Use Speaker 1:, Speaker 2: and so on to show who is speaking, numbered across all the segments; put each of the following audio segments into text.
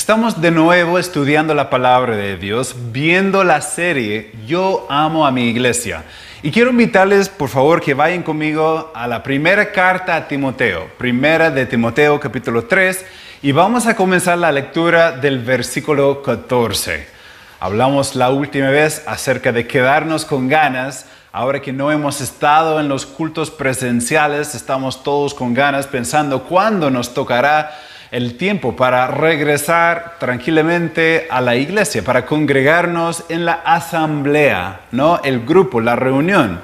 Speaker 1: Estamos de nuevo estudiando la palabra de Dios, viendo la serie Yo amo a mi iglesia. Y quiero invitarles, por favor, que vayan conmigo a la primera carta a Timoteo, primera de Timoteo capítulo 3, y vamos a comenzar la lectura del versículo 14. Hablamos la última vez acerca de quedarnos con ganas. Ahora que no hemos estado en los cultos presenciales, estamos todos con ganas pensando cuándo nos tocará el tiempo para regresar tranquilamente a la iglesia, para congregarnos en la asamblea, ¿no? El grupo, la reunión,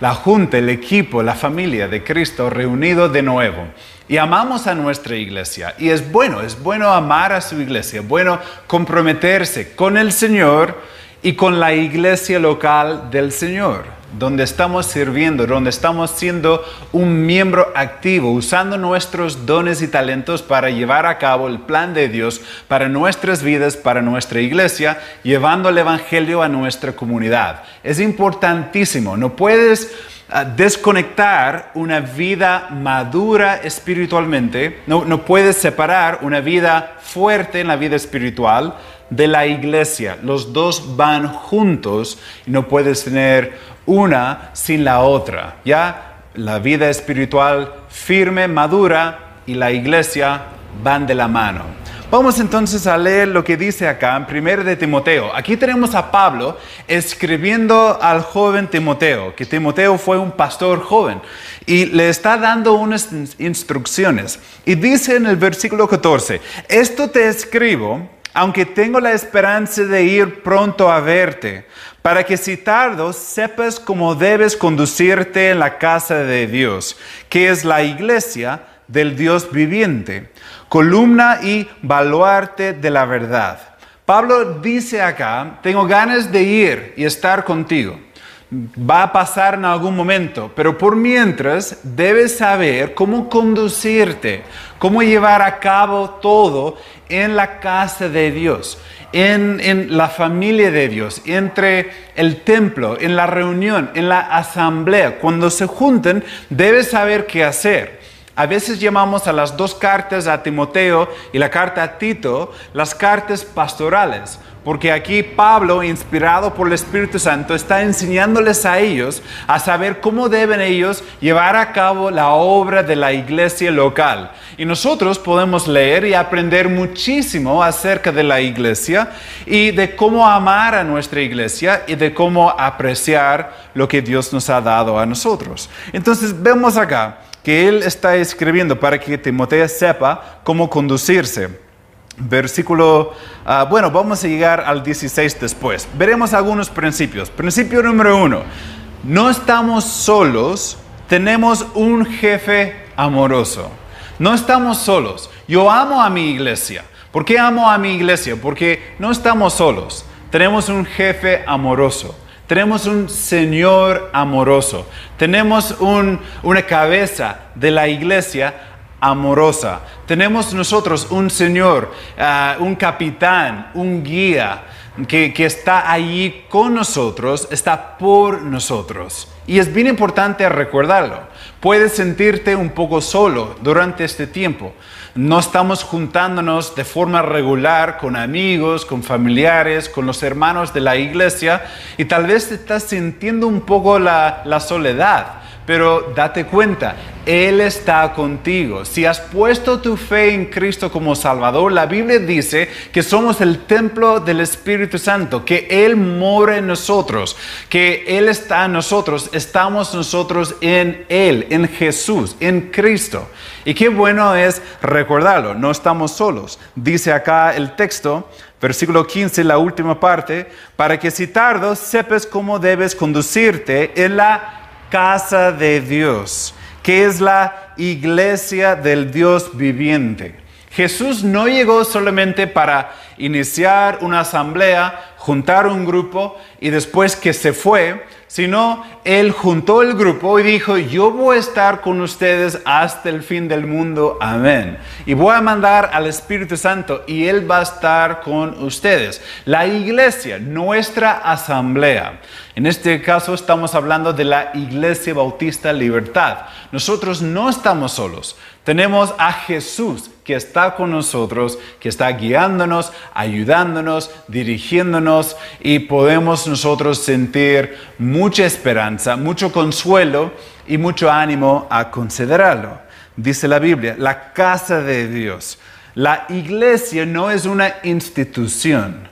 Speaker 1: la junta, el equipo, la familia de Cristo reunido de nuevo. Y amamos a nuestra iglesia. Y es bueno, es bueno amar a su iglesia, bueno comprometerse con el Señor y con la iglesia local del Señor donde estamos sirviendo, donde estamos siendo un miembro activo, usando nuestros dones y talentos para llevar a cabo el plan de Dios para nuestras vidas, para nuestra iglesia, llevando el Evangelio a nuestra comunidad. Es importantísimo, no puedes ah, desconectar una vida madura espiritualmente, no, no puedes separar una vida fuerte en la vida espiritual de la iglesia. Los dos van juntos y no puedes tener una sin la otra. Ya la vida espiritual firme, madura y la iglesia van de la mano. Vamos entonces a leer lo que dice acá en 1 de Timoteo. Aquí tenemos a Pablo escribiendo al joven Timoteo, que Timoteo fue un pastor joven, y le está dando unas instrucciones. Y dice en el versículo 14, esto te escribo aunque tengo la esperanza de ir pronto a verte, para que si tardo sepas cómo debes conducirte en la casa de Dios, que es la iglesia del Dios viviente, columna y baluarte de la verdad. Pablo dice acá, tengo ganas de ir y estar contigo va a pasar en algún momento, pero por mientras debes saber cómo conducirte, cómo llevar a cabo todo en la casa de Dios, en, la familia de Dios, entre el templo, en la reunión, en la asamblea. Cuando se junten, debes saber qué hacer. A veces llamamos a las dos cartas a Timoteo y la carta a Tito las cartas pastorales porque aquí Pablo, inspirado por el Espíritu Santo, está enseñándoles a ellos a saber cómo deben ellos llevar a cabo la obra de la iglesia local. Y nosotros podemos leer y aprender muchísimo acerca de la iglesia y de cómo amar a nuestra iglesia y de cómo apreciar lo que Dios nos ha dado a nosotros. Entonces vemos acá que él está escribiendo para que Timoteo sepa cómo conducirse versículo, ah, bueno, vamos a llegar al 16 después. Veremos algunos principios. Principio número uno, no estamos solos, tenemos un jefe amoroso. No estamos solos. Yo amo a mi iglesia. ¿Por qué amo a mi iglesia? Porque no estamos solos. Tenemos un jefe amoroso. Tenemos un Señor amoroso. Tenemos una cabeza de la iglesia amorosa. Tenemos nosotros un Señor, ah, un capitán, un guía que, que está allí con nosotros, está por nosotros. Y es bien importante recordarlo. Puedes sentirte un poco solo durante este tiempo. No estamos juntándonos de forma regular con amigos, con familiares, con los hermanos de la iglesia y tal vez estás sintiendo un poco la, la soledad pero date cuenta, Él está contigo. Si has puesto tu fe en Cristo como Salvador, la Biblia dice que somos el templo del Espíritu Santo, que Él mora en nosotros, que Él está en nosotros, estamos nosotros en Él, en Jesús, en Cristo. Y qué bueno es recordarlo, no estamos solos. Dice acá el texto, versículo 15, la última parte, para que si tardo sepas cómo debes conducirte en la casa de Dios, que es la iglesia del Dios viviente. Jesús no llegó solamente para iniciar una asamblea, juntar un grupo y después que se fue, sino Él juntó el grupo y dijo, yo voy a estar con ustedes hasta el fin del mundo, amén. Y voy a mandar al Espíritu Santo y Él va a estar con ustedes. La iglesia, nuestra asamblea. En este caso estamos hablando de la Iglesia Bautista Libertad. Nosotros no estamos solos. Tenemos a Jesús que está con nosotros, que está guiándonos, ayudándonos, dirigiéndonos y podemos nosotros sentir mucha esperanza, mucho consuelo y mucho ánimo a considerarlo. Dice la Biblia, la casa de Dios. La iglesia no es una institución,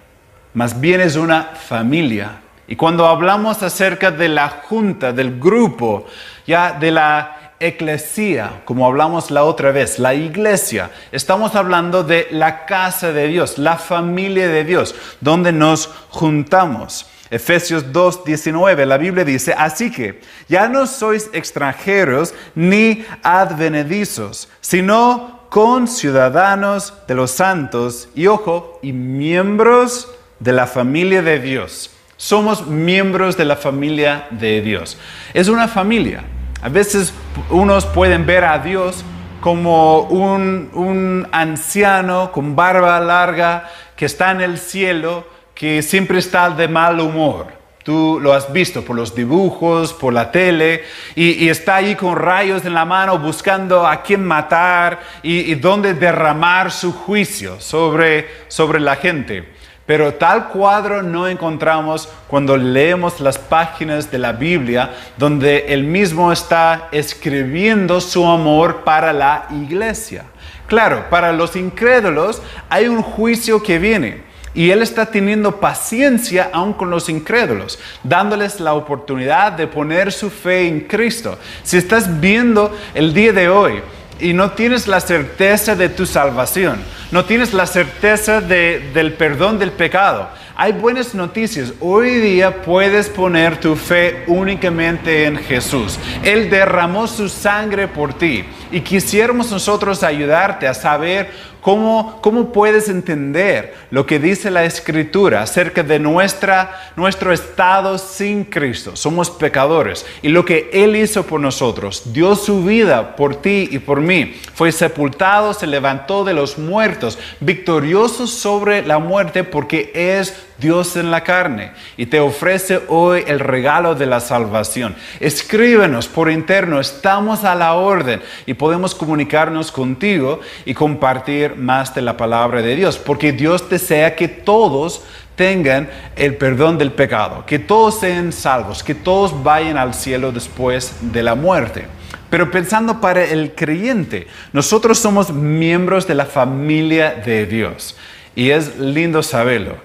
Speaker 1: más bien es una familia. Y cuando hablamos acerca de la junta, del grupo, ya de la eclesía, como hablamos la otra vez, la iglesia. Estamos hablando de la casa de Dios, la familia de Dios, donde nos juntamos. Efesios 2, 19, la Biblia dice, así que ya no sois extranjeros ni advenedizos, sino con ciudadanos de los santos y ojo, y miembros de la familia de Dios. Somos miembros de la familia de Dios. Es una familia. A veces unos pueden ver a Dios como un, anciano con barba larga que está en el cielo, que siempre está de mal humor. Tú lo has visto por los dibujos, por la tele, y, está ahí con rayos en la mano buscando a quién matar y, y dónde derramar su juicio sobre, sobre la gente. Pero tal cuadro no encontramos cuando leemos las páginas de la Biblia donde él mismo está escribiendo su amor para la iglesia. Claro, para los incrédulos hay un juicio que viene. Y Él está teniendo paciencia aún con los incrédulos, dándoles la oportunidad de poner su fe en Cristo. Si estás viendo el día de hoy y no tienes la certeza de tu salvación, no tienes la certeza del perdón del pecado, hay buenas noticias. Hoy día puedes poner tu fe únicamente en Jesús. Él derramó su sangre por ti y quisiéramos nosotros ayudarte a saber ¿Cómo, puedes entender lo que dice la Escritura acerca de nuestra, nuestro estado sin Cristo? Somos pecadores. Y lo que Él hizo por nosotros, dio su vida por ti y por mí. Fue sepultado, se levantó de los muertos, victorioso sobre la muerte porque es Dios en la carne y te ofrece hoy el regalo de la salvación. Escríbenos por interno, estamos a la orden y podemos comunicarnos contigo y compartir más de la palabra de Dios, porque Dios desea que todos tengan el perdón del pecado, que todos sean salvos, que todos vayan al cielo después de la muerte. Pero pensando para el creyente, nosotros somos miembros de la familia de Dios y es lindo saberlo.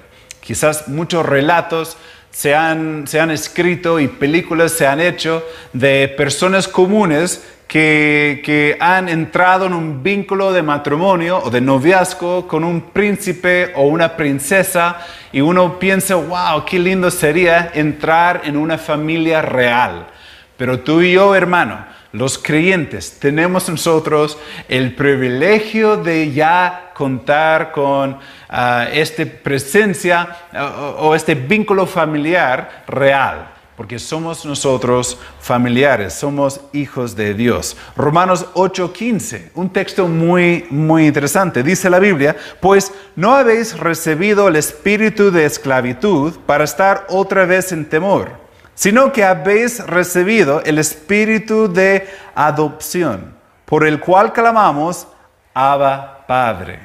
Speaker 1: Quizás muchos relatos se han, se han escrito y películas se han hecho de personas comunes que, que, han entrado en un vínculo de matrimonio o de noviazgo con un príncipe o una princesa y uno piensa, wow, qué lindo sería entrar en una familia real. Pero tú y yo, hermano, los creyentes, tenemos nosotros el privilegio de ya contar con uh, esta presencia o este vínculo familiar real, porque somos nosotros familiares, somos hijos de Dios. Romanos 8:15, un texto muy, muy interesante. Dice la Biblia, pues no habéis recibido el espíritu de esclavitud para estar otra vez en temor sino que habéis recibido el espíritu de adopción, por el cual clamamos, Abba Padre.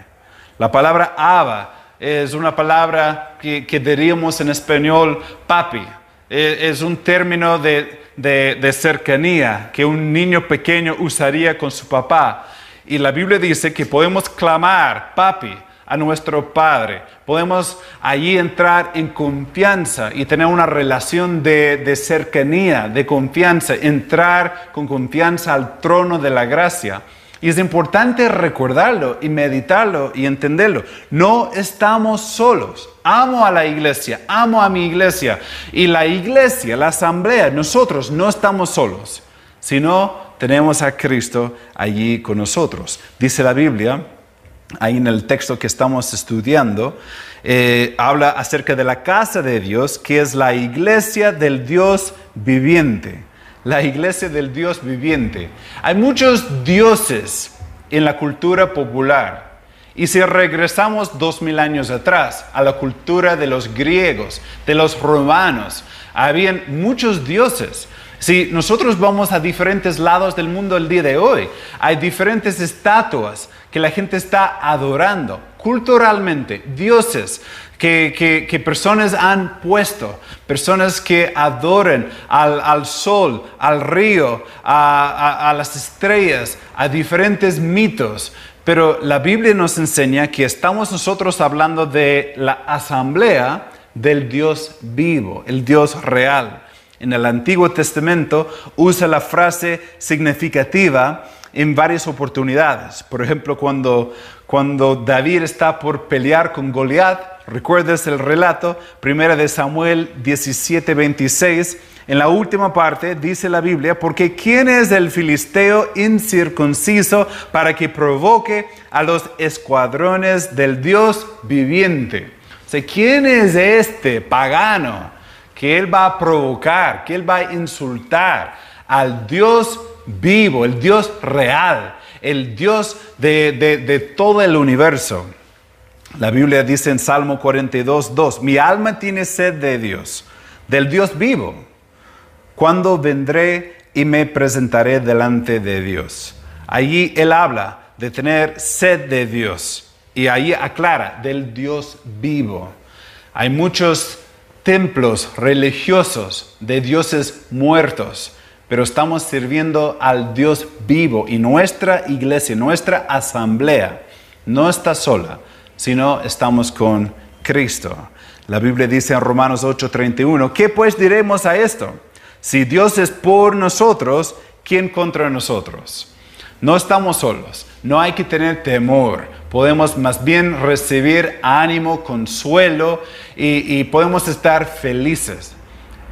Speaker 1: La palabra Abba es una palabra que, diríamos en español papi. E, es un término de, de cercanía que un niño pequeño usaría con su papá. Y la Biblia dice que podemos clamar, papi, a nuestro Padre. Podemos allí entrar en confianza y tener una relación de, cercanía, de confianza, entrar con confianza al trono de la gracia. Y es importante recordarlo y meditarlo y entenderlo. No estamos solos. Amo a la iglesia, amo a mi iglesia. Y la iglesia, la asamblea, nosotros no estamos solos, sino tenemos a Cristo allí con nosotros. Dice la Biblia, ahí en el texto que estamos estudiando, eh, habla acerca de la casa de Dios, que es la iglesia del Dios viviente. La iglesia del Dios viviente. Hay muchos dioses en la cultura popular. Y si regresamos dos mil años atrás a la cultura de los griegos, de los romanos, habían muchos dioses. Si nosotros vamos a diferentes lados del mundo el día de hoy, hay diferentes estatuas que la gente está adorando culturalmente, dioses que, personas han puesto, personas que adoren al, sol, al río, a, a las estrellas, a diferentes mitos. Pero la Biblia nos enseña que estamos nosotros hablando de la asamblea del Dios vivo, el Dios real en el Antiguo Testamento usa la frase significativa en varias oportunidades. Por ejemplo, cuando, cuando David está por pelear con Goliat, recuerdas el relato, primera de Samuel 17, 26, en la última parte dice la Biblia, porque ¿quién es el filisteo incircunciso para que provoque a los escuadrones del Dios viviente? O sea, ¿quién es este pagano? que Él va a provocar, que Él va a insultar al Dios vivo, el Dios real, el Dios de, todo el universo. La Biblia dice en Salmo 42, 2, mi alma tiene sed de Dios, del Dios vivo. ¿Cuándo vendré y me presentaré delante de Dios? Allí Él habla de tener sed de Dios y ahí aclara del Dios vivo. Hay muchos templos religiosos de dioses muertos, pero estamos sirviendo al Dios vivo y nuestra iglesia, nuestra asamblea, no está sola, sino estamos con Cristo. La Biblia dice en Romanos 8:31, ¿qué pues diremos a esto? Si Dios es por nosotros, ¿quién contra nosotros? No estamos solos, no hay que tener temor, podemos más bien recibir ánimo, consuelo y, podemos estar felices.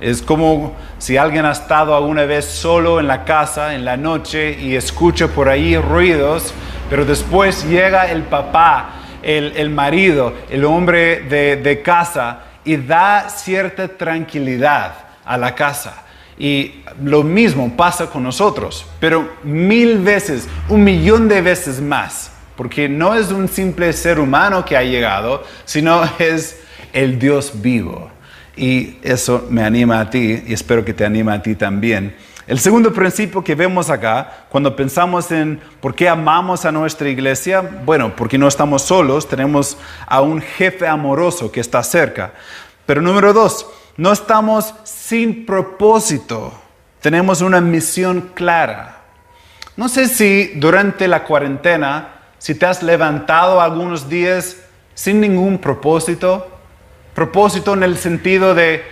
Speaker 1: Es como si alguien ha estado alguna vez solo en la casa en la noche y escucha por ahí ruidos, pero después llega el papá, el, marido, el hombre de, de casa y da cierta tranquilidad a la casa. Y lo mismo pasa con nosotros, pero mil veces, un millón de veces más porque no es un simple ser humano que ha llegado, sino es el Dios vivo. Y eso me anima a ti y espero que te anime a ti también. El segundo principio que vemos acá, cuando pensamos en por qué amamos a nuestra iglesia, bueno, porque no estamos solos, tenemos a un jefe amoroso que está cerca. Pero número dos, no estamos sin propósito, tenemos una misión clara. No sé si durante la cuarentena si te has levantado algunos días sin ningún propósito, propósito en el sentido de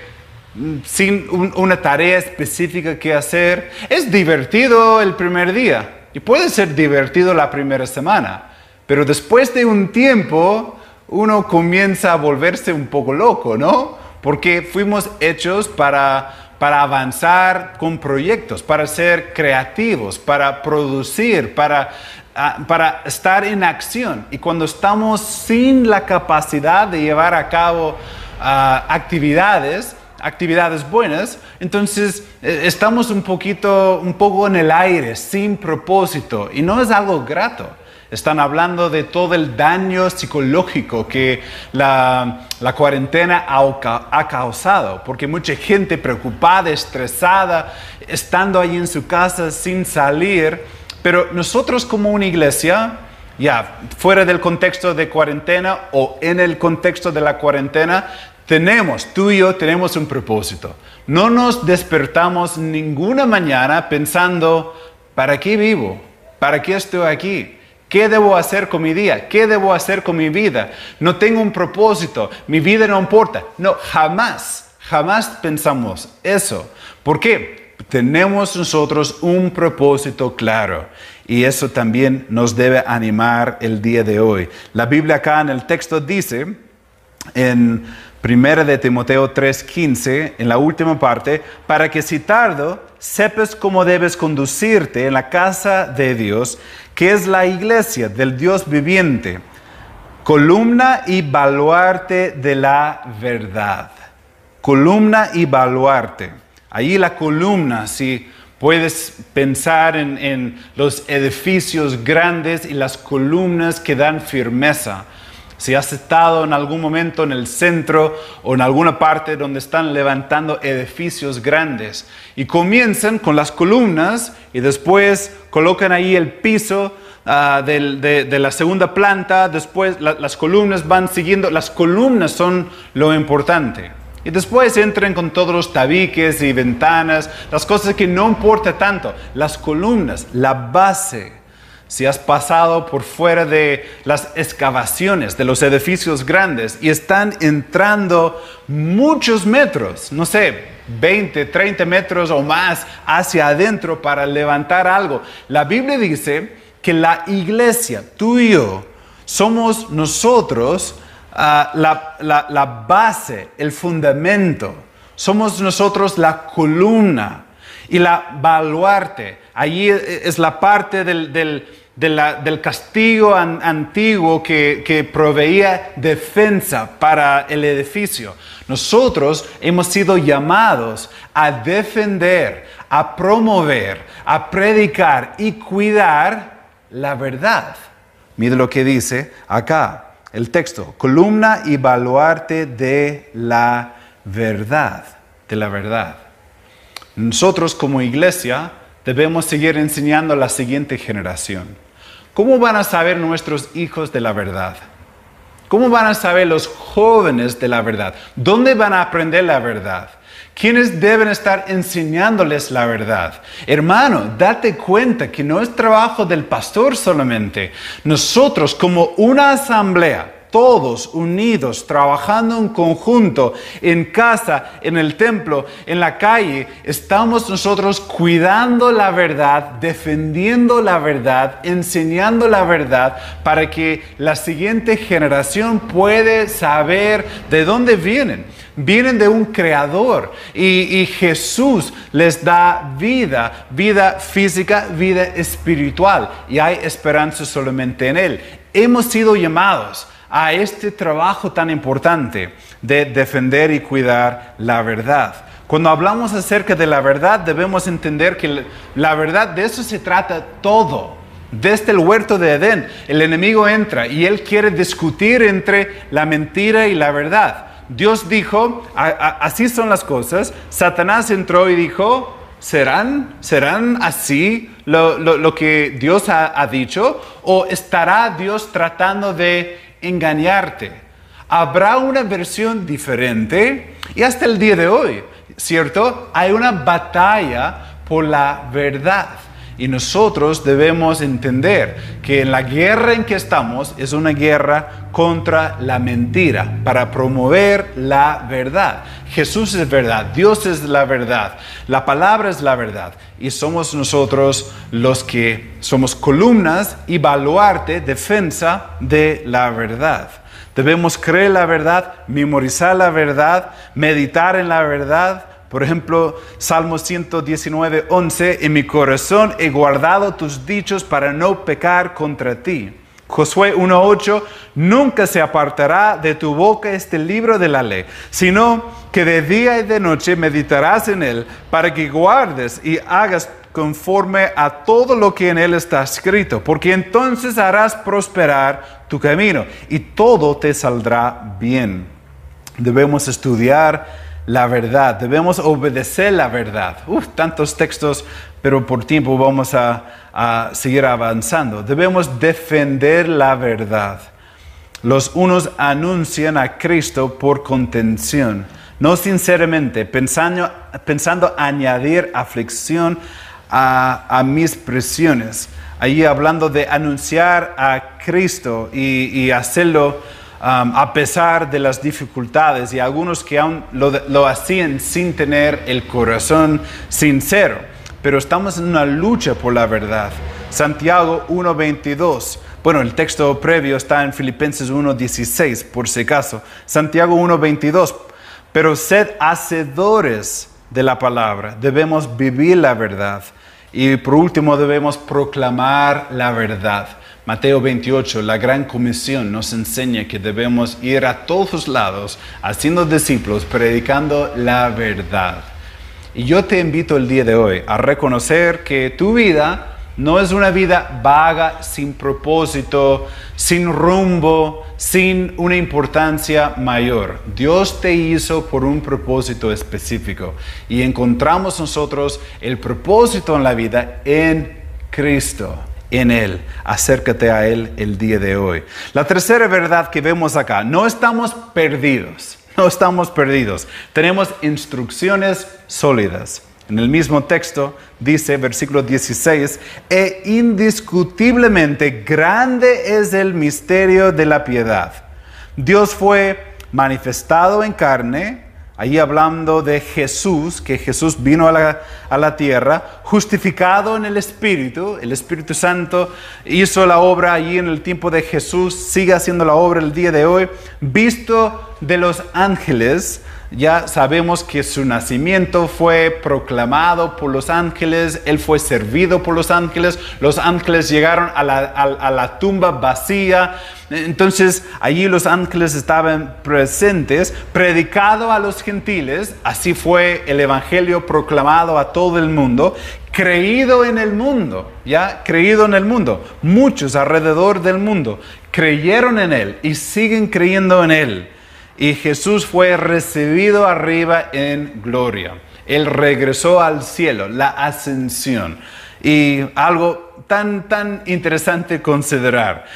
Speaker 1: mm, sin una tarea específica que hacer, es divertido el primer día y puede ser divertido la primera semana, pero después de un tiempo uno comienza a volverse un poco loco, ¿no? Porque fuimos hechos para, para avanzar con proyectos, para ser creativos, para producir, para para estar en acción. Y cuando estamos sin la capacidad de llevar a cabo ah, actividades, actividades buenas, entonces eh, estamos un poquito, un poco en el aire, sin propósito, y no es algo grato. Están hablando de todo el daño psicológico que la, cuarentena ha, ha, causado, porque mucha gente preocupada, estresada, estando ahí en su casa sin salir, pero nosotros como una iglesia, ya fuera del contexto de cuarentena o en el contexto de la cuarentena, tenemos, tú y yo tenemos un propósito. No nos despertamos ninguna mañana pensando, ¿para qué vivo? ¿Para qué estoy aquí? ¿Qué debo hacer con mi día? ¿Qué debo hacer con mi vida? No tengo un propósito, mi vida no importa. No, jamás, jamás pensamos eso. ¿Por qué? Tenemos nosotros un propósito claro y eso también nos debe animar el día de hoy. La Biblia acá en el texto dice en 1 de Timoteo 3:15, en la última parte, para que si tardo sepas cómo debes conducirte en la casa de Dios, que es la iglesia del Dios viviente, columna y baluarte de la verdad. Columna y baluarte. Ahí la columna, si puedes pensar en, los edificios grandes y las columnas que dan firmeza. Si has estado en algún momento en el centro o en alguna parte donde están levantando edificios grandes y comienzan con las columnas y después colocan ahí el piso ah, de, la segunda planta, después las columnas van siguiendo, las columnas son lo importante. Y después entran con todos los tabiques y ventanas, las cosas que no importa tanto, las columnas, la base si has pasado por fuera de las excavaciones de los edificios grandes y están entrando muchos metros, no sé, 20, 30 metros o más hacia adentro para levantar algo. La Biblia dice que la iglesia, tú y yo, somos nosotros ah, la, base, el fundamento. Somos nosotros la columna y la baluarte. Allí es la parte del del castigo antiguo que, proveía defensa para el edificio. Nosotros hemos sido llamados a defender, a promover, a predicar y cuidar la verdad. Mire lo que dice acá el texto, columna y baluarte de la verdad, de la verdad. Nosotros como iglesia debemos seguir enseñando a la siguiente generación. ¿Cómo van a saber nuestros hijos de la verdad? ¿Cómo van a saber los jóvenes de la verdad? ¿Dónde van a aprender la verdad? ¿Quiénes deben estar enseñándoles la verdad? Hermano, date cuenta que no es trabajo del pastor solamente. Nosotros como una asamblea, todos unidos, trabajando en conjunto, en casa, en el templo, en la calle, estamos nosotros cuidando la verdad, defendiendo la verdad, enseñando la verdad para que la siguiente generación puede saber de dónde vienen. Vienen de un creador y, y Jesús les da vida, vida física, vida espiritual y hay esperanza solamente en Él. Hemos sido llamados a este trabajo tan importante de defender y cuidar la verdad. Cuando hablamos acerca de la verdad, debemos entender que la verdad de eso se trata todo. Desde el huerto de Edén, el enemigo entra y él quiere discutir entre la mentira y la verdad. Dios dijo, así son las cosas. Satanás entró y dijo, ¿serán, serán así lo, que Dios ha, ha dicho? ¿O estará Dios tratando de engañarte. Habrá una versión diferente y hasta el día de hoy, ¿cierto? Hay una batalla por la verdad. Y nosotros debemos entender que la guerra en que estamos es una guerra contra la mentira, para promover la verdad. Jesús es verdad, Dios es la verdad, la palabra es la verdad. Y somos nosotros los que somos columnas y baluarte, defensa de la verdad. Debemos creer la verdad, memorizar la verdad, meditar en la verdad, por ejemplo, Salmo 119, 11, en mi corazón he guardado tus dichos para no pecar contra ti. Josué 1.8, nunca se apartará de tu boca este libro de la ley, sino que de día y de noche meditarás en él para que guardes y hagas conforme a todo lo que en él está escrito, porque entonces harás prosperar tu camino y todo te saldrá bien. Debemos estudiar la verdad, debemos obedecer la verdad. Uf, tantos textos, pero por tiempo vamos a, seguir avanzando. Debemos defender la verdad. Los unos anuncian a Cristo por contención, no sinceramente, pensando, pensando añadir aflicción a, mis presiones. Allí hablando de anunciar a Cristo y, y hacerlo a pesar de las dificultades y algunos que aún lo, hacían sin tener el corazón sincero. Pero estamos en una lucha por la verdad. Santiago 1.22. Bueno, el texto previo está en Filipenses 1.16, por si acaso. Santiago 1.22. Pero sed hacedores de la palabra. Debemos vivir la verdad. Y por último, debemos proclamar la verdad. Mateo 28, la gran comisión nos enseña que debemos ir a todos lados haciendo discípulos, predicando la verdad. Y yo te invito el día de hoy a reconocer que tu vida No es una vida vaga, sin propósito, sin rumbo, sin una importancia mayor. Dios te hizo por un propósito específico y encontramos nosotros el propósito en la vida en Cristo en Él. Acércate a Él el día de hoy. La tercera verdad que vemos acá, no estamos perdidos, no estamos perdidos. Tenemos instrucciones sólidas. En el mismo texto dice, versículo 16, e indiscutiblemente grande es el misterio de la piedad. Dios fue manifestado en carne, Ahí hablando de Jesús, que Jesús vino a la, a la, tierra, justificado en el Espíritu, el Espíritu Santo hizo la obra allí en el tiempo de Jesús, sigue haciendo la obra el día de hoy, visto de los ángeles, ya sabemos que su nacimiento fue proclamado por los ángeles, él fue servido por los ángeles, los ángeles llegaron a la, a la tumba vacía, entonces allí los ángeles estaban presentes, predicado a los gentiles, así fue el Evangelio proclamado a todo el mundo, creído en el mundo, ya creído en el mundo. Muchos alrededor del mundo creyeron en Él y siguen creyendo en Él. Y Jesús fue recibido arriba en gloria. Él regresó al cielo, la ascensión. Y algo tan, tan interesante considerar.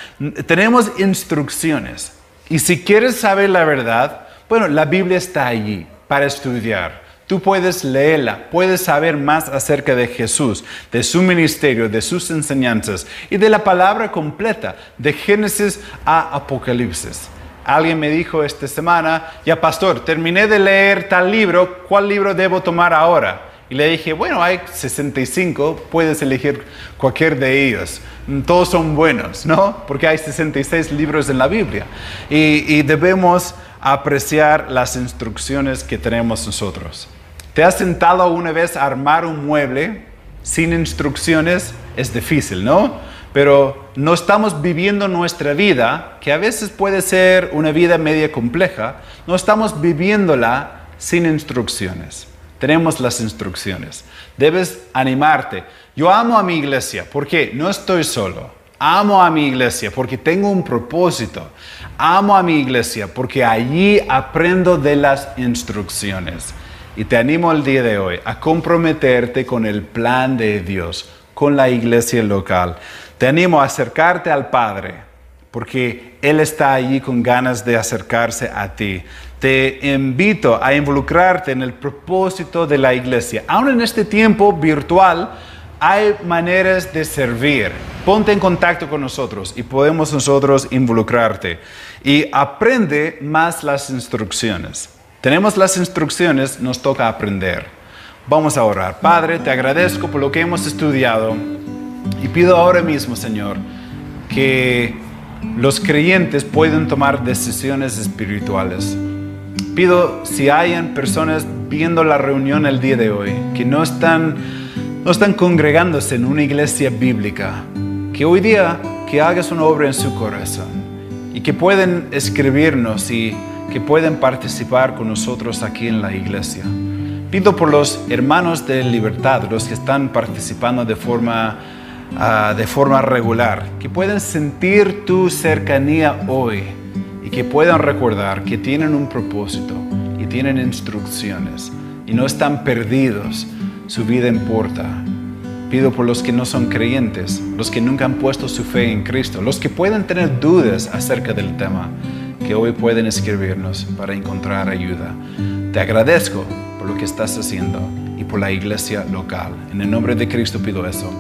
Speaker 1: Tenemos instrucciones. Y si quieres saber la verdad, bueno, la Biblia está allí para estudiar. Tú puedes leerla, puedes saber más acerca de Jesús, de su ministerio, de sus enseñanzas y de la palabra completa, de Génesis a Apocalipsis. Alguien me dijo esta semana, ya pastor, terminé de leer tal libro, ¿cuál libro debo tomar ahora? Y le dije, bueno, hay 65, puedes elegir cualquier de ellos. Todos son buenos, ¿no? Porque hay 66 libros en la Biblia. Y, debemos apreciar las instrucciones que tenemos nosotros. ¿Te has sentado alguna vez a armar un mueble sin instrucciones? Es difícil, ¿no? Pero no estamos viviendo nuestra vida, que a veces puede ser una vida media compleja, no estamos viviéndola sin instrucciones. Tenemos las instrucciones. Debes animarte. Yo amo a mi iglesia porque no estoy solo. Amo a mi iglesia porque tengo un propósito. Amo a mi iglesia porque allí aprendo de las instrucciones. Y te animo el día de hoy a comprometerte con el plan de Dios, con la iglesia local. Te animo a acercarte al Padre, porque Él está allí con ganas de acercarse a ti. Te invito a involucrarte en el propósito de la iglesia. Aún en este tiempo virtual, hay maneras de servir. Ponte en contacto con nosotros y podemos nosotros involucrarte. Y aprende más las instrucciones. Tenemos las instrucciones, nos toca aprender. Vamos a orar. Padre, te agradezco por lo que hemos estudiado y pido ahora mismo, Señor, que los creyentes puedan tomar decisiones espirituales. Pido si hayan personas viendo la reunión el día de hoy que no están, no están congregándose en una iglesia bíblica, que hoy día que hagas una obra en su corazón y que pueden escribirnos y que pueden participar con nosotros aquí en la iglesia. Pido por los hermanos de libertad, los que están participando de forma, ah, de forma regular, que puedan sentir tu cercanía hoy y que puedan recordar que tienen un propósito y tienen instrucciones y no están perdidos, su vida importa. Pido por los que no son creyentes, los que nunca han puesto su fe en Cristo, los que pueden tener dudas acerca del tema que hoy pueden escribirnos para encontrar ayuda. Te agradezco por lo que estás haciendo y por la iglesia local. En el nombre de Cristo pido eso.